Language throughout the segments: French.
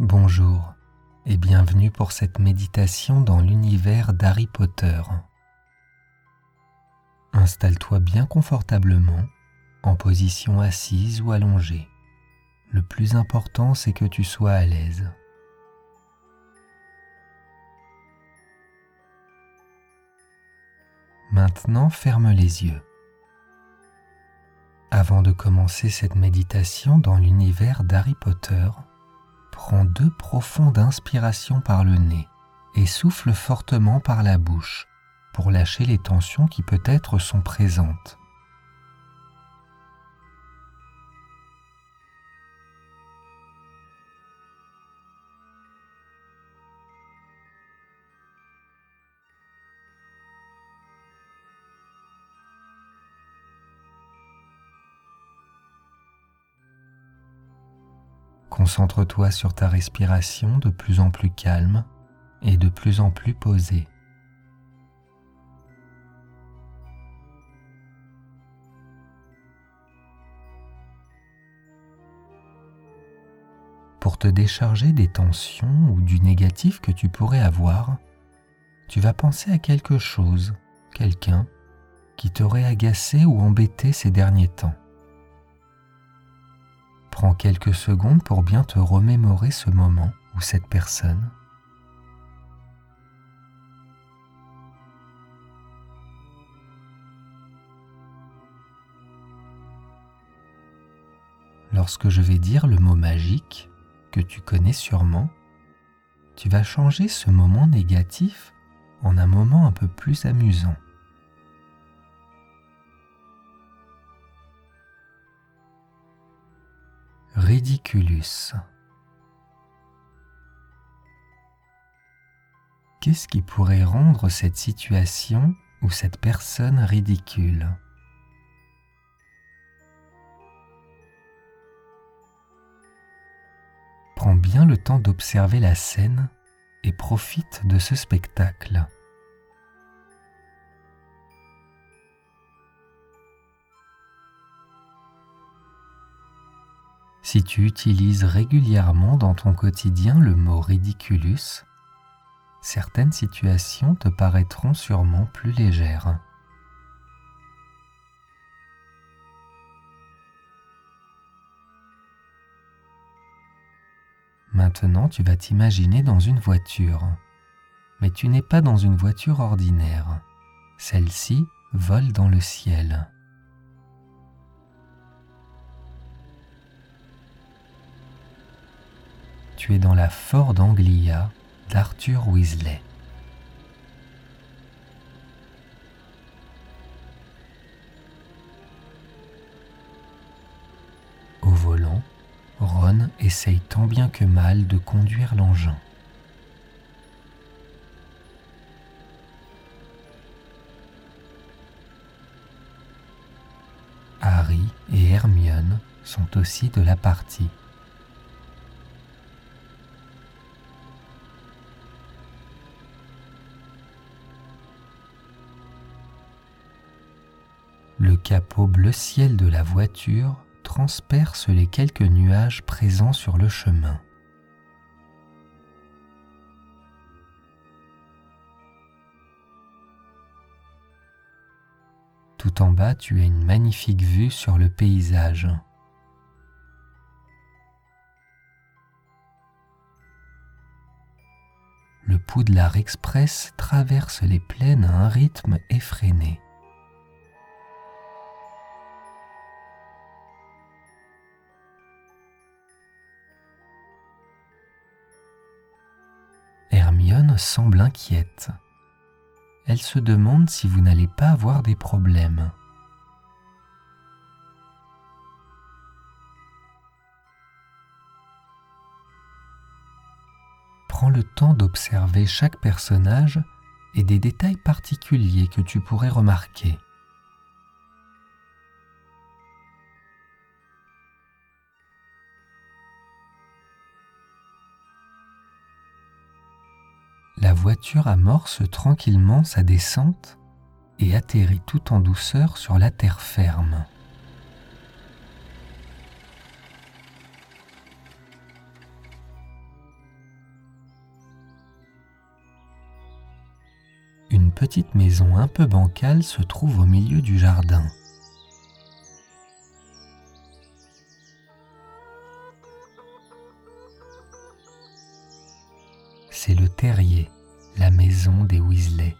Bonjour et bienvenue pour cette méditation dans l'univers d'Harry Potter. Installe-toi bien confortablement, en position assise ou allongée. Le plus important, c'est que tu sois à l'aise. Maintenant, ferme les yeux. Avant de commencer cette méditation dans l'univers d'Harry Potter, prends deux profondes inspirations par le nez et souffle fortement par la bouche pour lâcher les tensions qui peut-être sont présentes. Concentre-toi sur ta respiration de plus en plus calme et de plus en plus posée. Pour te décharger des tensions ou du négatif que tu pourrais avoir, tu vas penser à quelque chose, quelqu'un qui t'aurait agacé ou embêté ces derniers temps. Prends quelques secondes pour bien te remémorer ce moment ou cette personne. Lorsque je vais dire le mot magique, que tu connais sûrement, tu vas changer ce moment négatif en un moment un peu plus amusant. Ridiculus. Qu'est-ce qui pourrait rendre cette situation ou cette personne ridicule? Prends bien le temps d'observer la scène et profite de ce spectacle. Si tu utilises régulièrement dans ton quotidien le mot ridiculus, certaines situations te paraîtront sûrement plus légères. Maintenant, tu vas t'imaginer dans une voiture. Mais tu n'es pas dans une voiture ordinaire. Celle-ci vole dans le ciel. Tu es dans la Ford Anglia d'Arthur Weasley. Au volant, Ron essaye tant bien que mal de conduire l'engin. Harry et Hermione sont aussi de la partie. Capot bleu ciel de la voiture transperce les quelques nuages présents sur le chemin. Tout en bas, tu as une magnifique vue sur le paysage. Le Poudlard Express traverse les plaines à un rythme effréné. Semble inquiète. Elle se demande si vous n'allez pas avoir des problèmes. Prends le temps d'observer chaque personnage et des détails particuliers que tu pourrais remarquer. la voiture amorce tranquillement sa descente et atterrit tout en douceur sur la terre ferme. Une petite maison un peu bancale se trouve au milieu du jardin. c'est le terrier la maison des Weasley.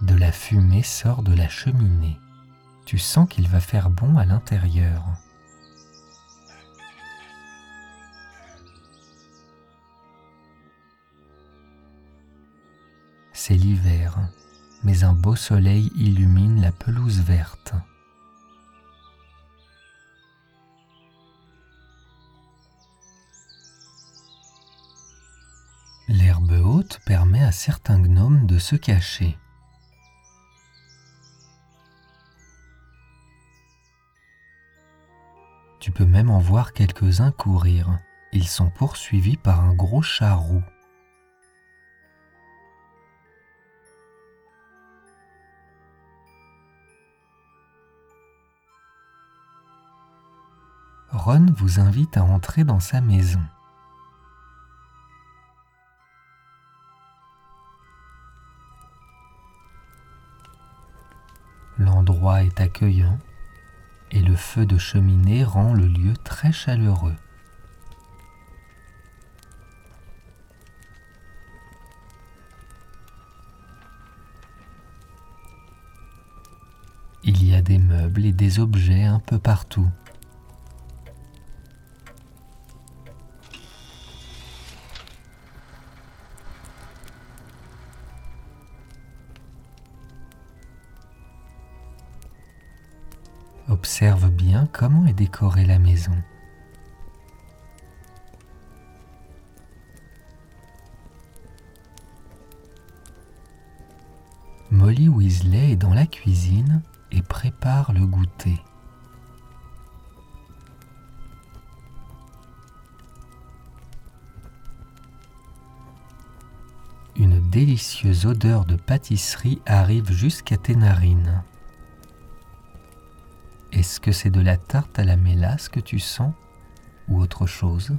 De la fumée sort de la cheminée. Tu sens qu'il va faire bon à l'intérieur. C'est l'hiver, mais un beau soleil illumine la pelouse verte. Certains gnomes de se cacher. Tu peux même en voir quelques-uns courir. Ils sont poursuivis par un gros chat roux. Ron vous invite à entrer dans sa maison. Est accueillant et le feu de cheminée rend le lieu très chaleureux. Il y a des meubles et des objets un peu partout. Comment est décorée la maison? Molly Weasley est dans la cuisine et prépare le goûter. Une délicieuse odeur de pâtisserie arrive jusqu'à tes narines. Est-ce que c'est de la tarte à la mélasse que tu sens ou autre chose?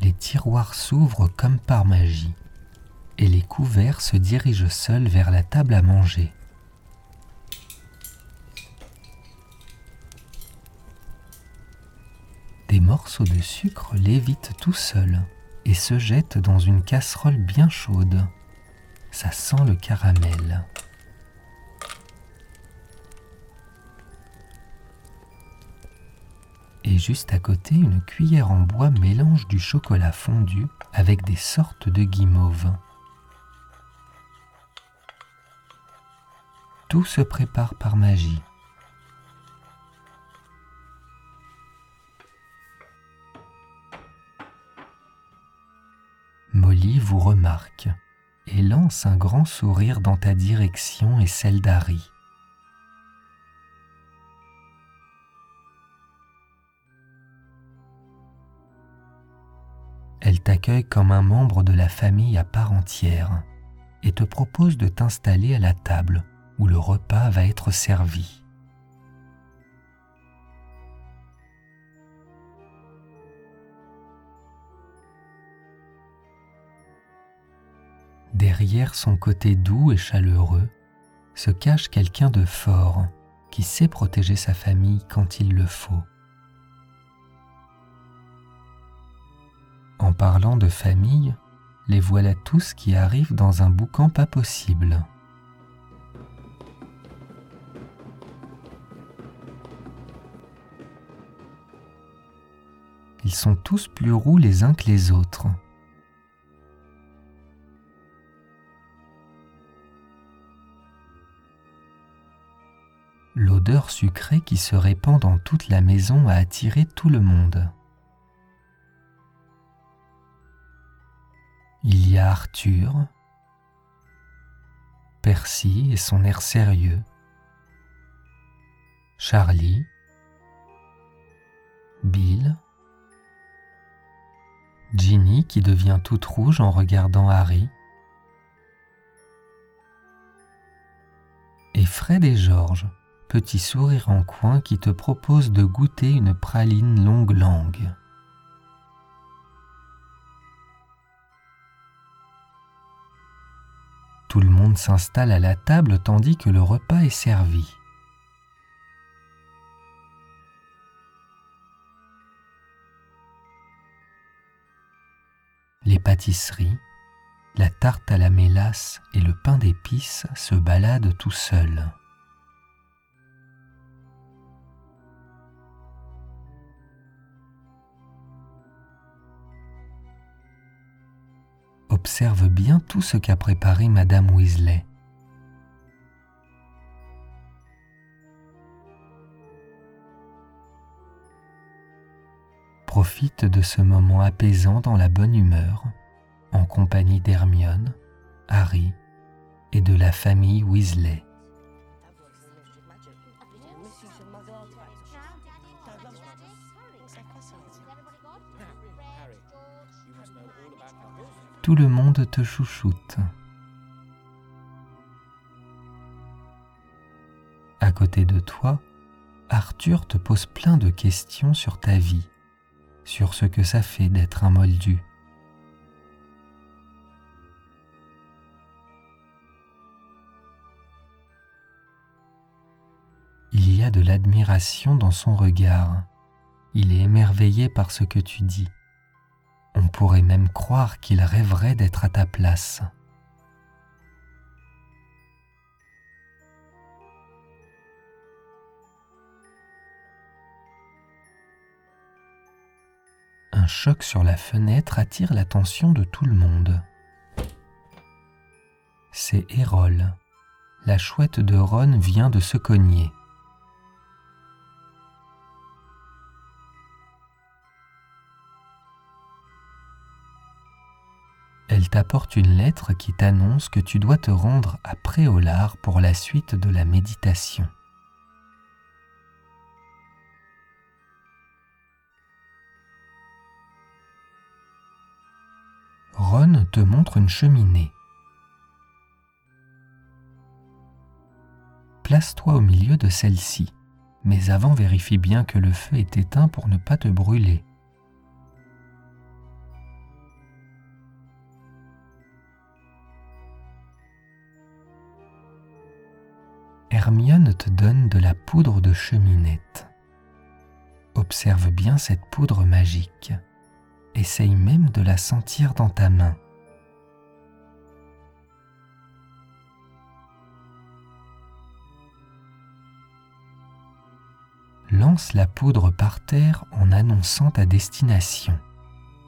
Les tiroirs s'ouvrent comme par magie et les couverts se dirigent seuls vers la table à manger. Des morceaux de sucre lévitent tout seuls et se jette dans une casserole bien chaude. Ça sent le caramel. Et juste à côté, une cuillère en bois mélange du chocolat fondu avec des sortes de guimauves. Tout se prépare par magie. Remarque et lance un grand sourire dans ta direction et celle d'Harry. Elle t'accueille comme un membre de la famille à part entière et te propose de t'installer à la table où le repas va être servi. Derrière son côté doux et chaleureux se cache quelqu'un de fort qui sait protéger sa famille quand il le faut. En parlant de famille, les voilà tous qui arrivent dans un boucan pas possible. Ils sont tous plus roux les uns que les autres. L'odeur sucrée qui se répand dans toute la maison a attiré tout le monde. Il y a Arthur, Percy et son air sérieux, Charlie, Bill, Ginny qui devient toute rouge en regardant Harry, Fred et George, petit sourire en coin qui te propose de goûter une praline longue langue. Tout le monde s'installe à la table tandis que le repas est servi. Les pâtisseries, la tarte à la mélasse et le pain d'épices se baladent tout seuls. Observe bien tout ce qu'a préparé Madame Weasley. Profite de ce moment apaisant dans la bonne humeur, en compagnie d'Hermione, Harry et de la famille Weasley. Tout le monde te chouchoute. À côté de toi, Arthur te pose plein de questions sur ta vie, sur ce que ça fait d'être un moldu. Il y a de l'admiration dans son regard. Il est émerveillé par ce que tu dis. On pourrait même croire qu'il rêverait d'être à ta place. Un choc sur la fenêtre attire l'attention de tout le monde. C'est Hérole. La chouette de Ron vient de se cogner. T'apporte une lettre qui t'annonce que tu dois te rendre à Préolard pour la suite de la méditation. Ron te montre une cheminée. Place-toi au milieu de celle-ci, mais avant vérifie bien que le feu est éteint pour ne pas te brûler. Hermione te donne de la poudre de cheminette. Observe bien cette poudre magique. Essaye même de la sentir dans ta main. Lance la poudre par terre en annonçant ta destination.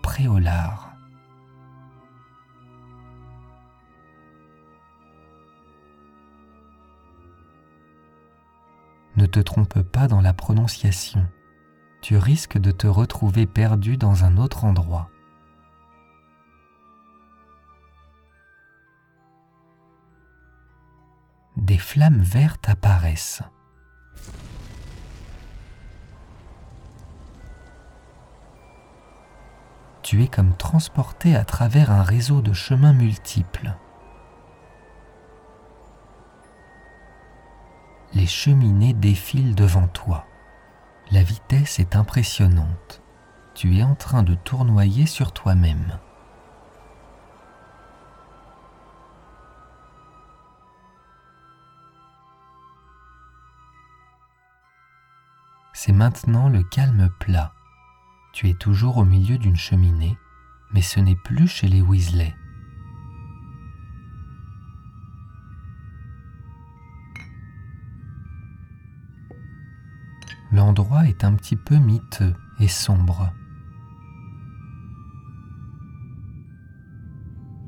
Préolard. Ne te trompe pas dans la prononciation. Tu risques de te retrouver perdu dans un autre endroit. Des flammes vertes apparaissent. Tu es comme transporté à travers un réseau de chemins multiples. Les cheminées défilent devant toi. La vitesse est impressionnante. Tu es en train de tournoyer sur toi-même. C'est maintenant le calme plat. Tu es toujours au milieu d'une cheminée, mais ce n'est plus chez les Weasley. L'endroit est un petit peu miteux et sombre.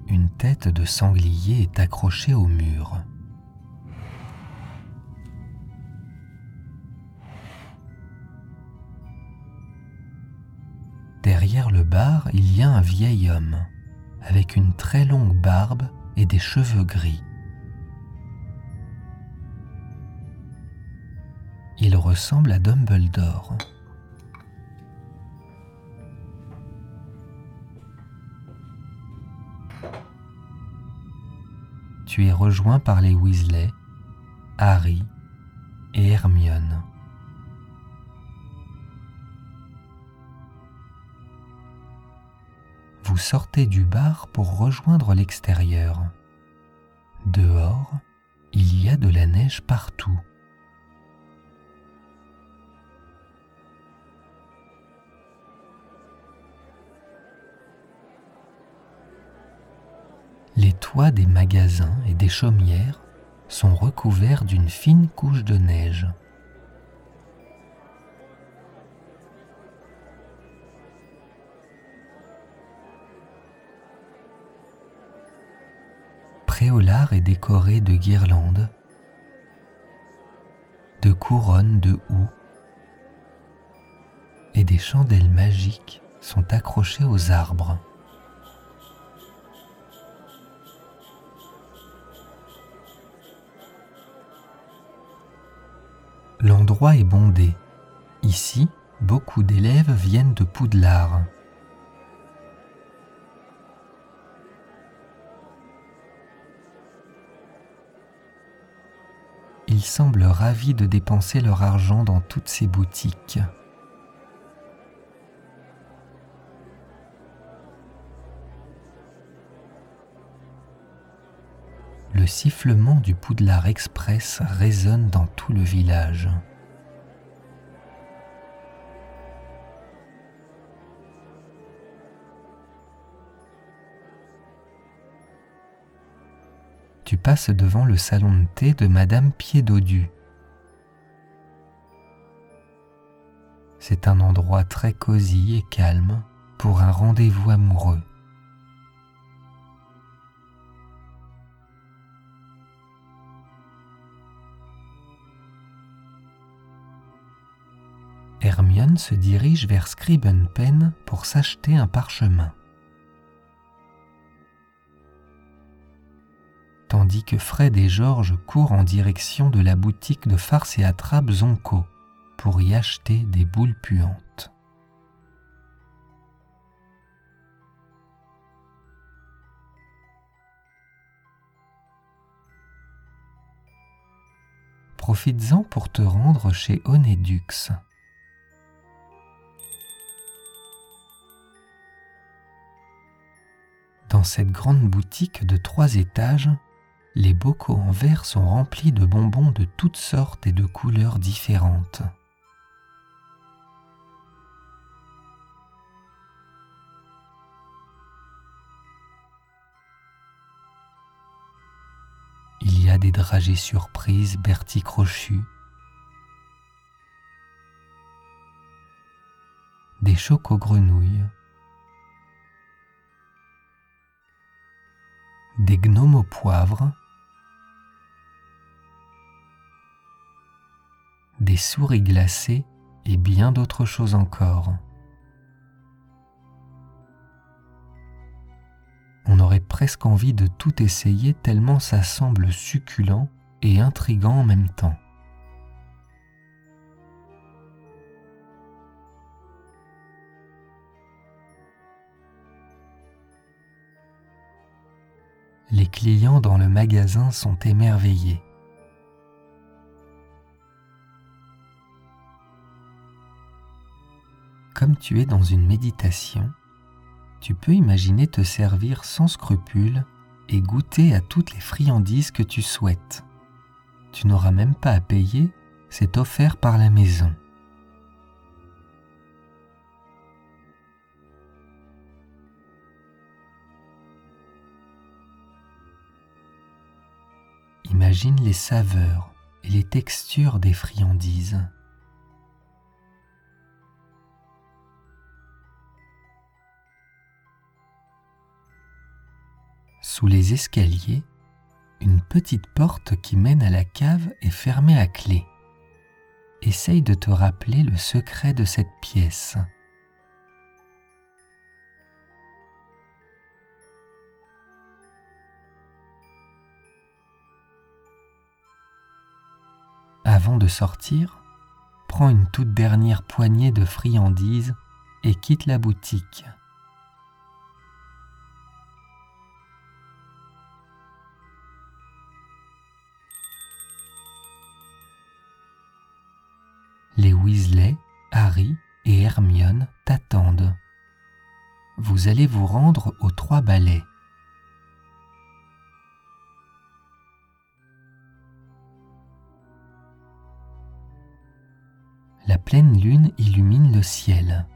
Une tête de sanglier est accrochée au mur. Derrière le bar, il y a un vieil homme, avec une très longue barbe et des cheveux gris. Il ressemble à Dumbledore. Tu es rejoint par les Weasley Harry et Hermione. Vous sortez du bar pour rejoindre l'extérieur. Dehors, il y a de la neige partout. Toits des magasins et des chaumières sont recouverts d'une fine couche de neige. Préolard est décoré de guirlandes, de couronnes de houx et des chandelles magiques sont accrochées aux arbres. L'endroit est bondé. Ici, beaucoup d'élèves viennent de Poudlard. Ils semblent ravis de dépenser leur argent dans toutes ces boutiques. Le sifflement du Poudlard Express résonne dans tout le village. Tu passes devant le salon de thé de Madame Pied-Dodu. C'est un endroit très cosy et calme pour un rendez-vous amoureux. Hermione se dirige vers Scribenpen pour s'acheter un parchemin. Tandis que Fred et George courent en direction de la boutique de farce et attrape Zonko pour y acheter des boules puantes. Profites-en pour te rendre chez Onedux. Dans cette grande boutique de trois étages, les bocaux en verre sont remplis de bonbons de toutes sortes et de couleurs différentes. Il y a des dragées surprises Bertie Crochu, des chocos grenouilles, des gnomes au poivre, des souris glacées et bien d'autres choses encore. On aurait presque envie de tout essayer tellement ça semble succulent et intrigant en même temps. Les clients dans le magasin sont émerveillés. Comme tu es dans une méditation, tu peux imaginer te servir sans scrupule et goûter à toutes les friandises que tu souhaites. Tu n'auras même pas à payer, c'est offert par la maison. Imagine les saveurs et les textures des friandises. Sous les escaliers, une petite porte qui mène à la cave est fermée à clé. Essaye de te rappeler le secret de cette pièce. Avant de sortir, prends une toute dernière poignée de friandises et quitte la boutique. Les Weasley, Harry et Hermione t'attendent. Vous allez vous rendre aux trois balais. Pleine lune illumine le ciel.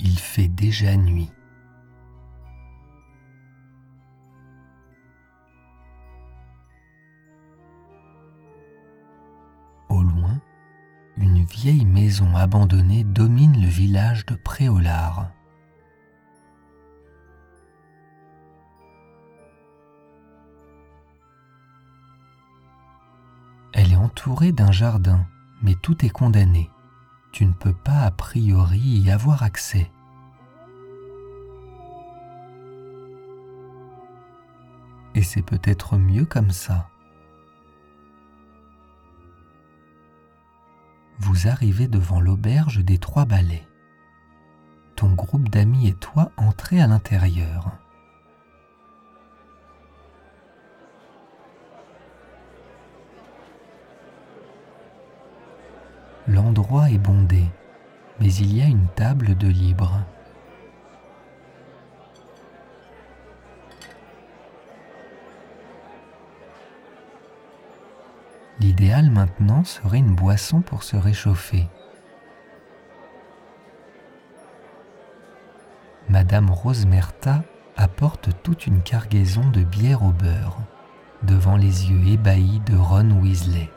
Il fait déjà nuit. Au loin, une vieille maison abandonnée domine le village de Préolard. Elle est entourée d'un jardin, mais tout est condamné. Tu ne peux pas a priori y avoir accès. Et c'est peut-être mieux comme ça. Vous arrivez devant l'auberge des Trois Balais. Ton groupe d'amis et toi entrez à l'intérieur. L'endroit est bondé, mais il y a une table de libre. L'idéal maintenant serait une boisson pour se réchauffer. Madame Rosemerta apporte toute une cargaison de bière au beurre devant les yeux ébahis de Ron Weasley.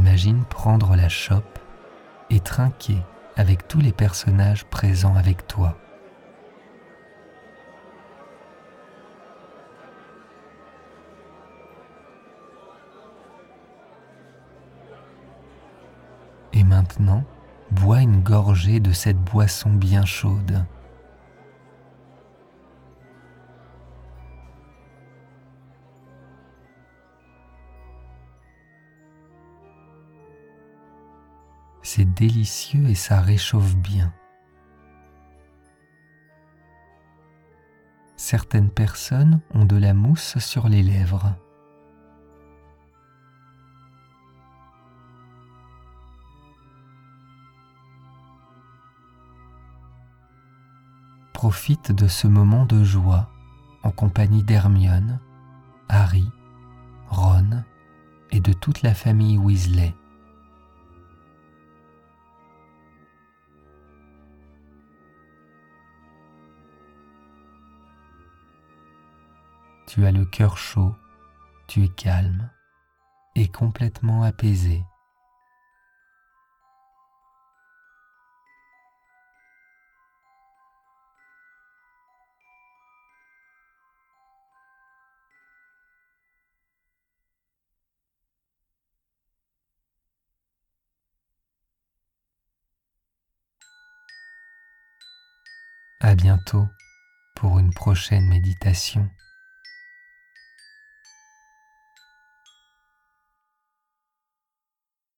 Imagine prendre la chope et trinquer avec tous les personnages présents avec toi. Et maintenant, bois une gorgée de cette boisson bien chaude. Délicieux et ça réchauffe bien. Certaines personnes ont de la mousse sur les lèvres. Profite de ce moment de joie en compagnie d'Hermione, Harry, Ron et de toute la famille Weasley. Tu as le cœur chaud, tu es calme et complètement apaisé. À bientôt pour une prochaine méditation.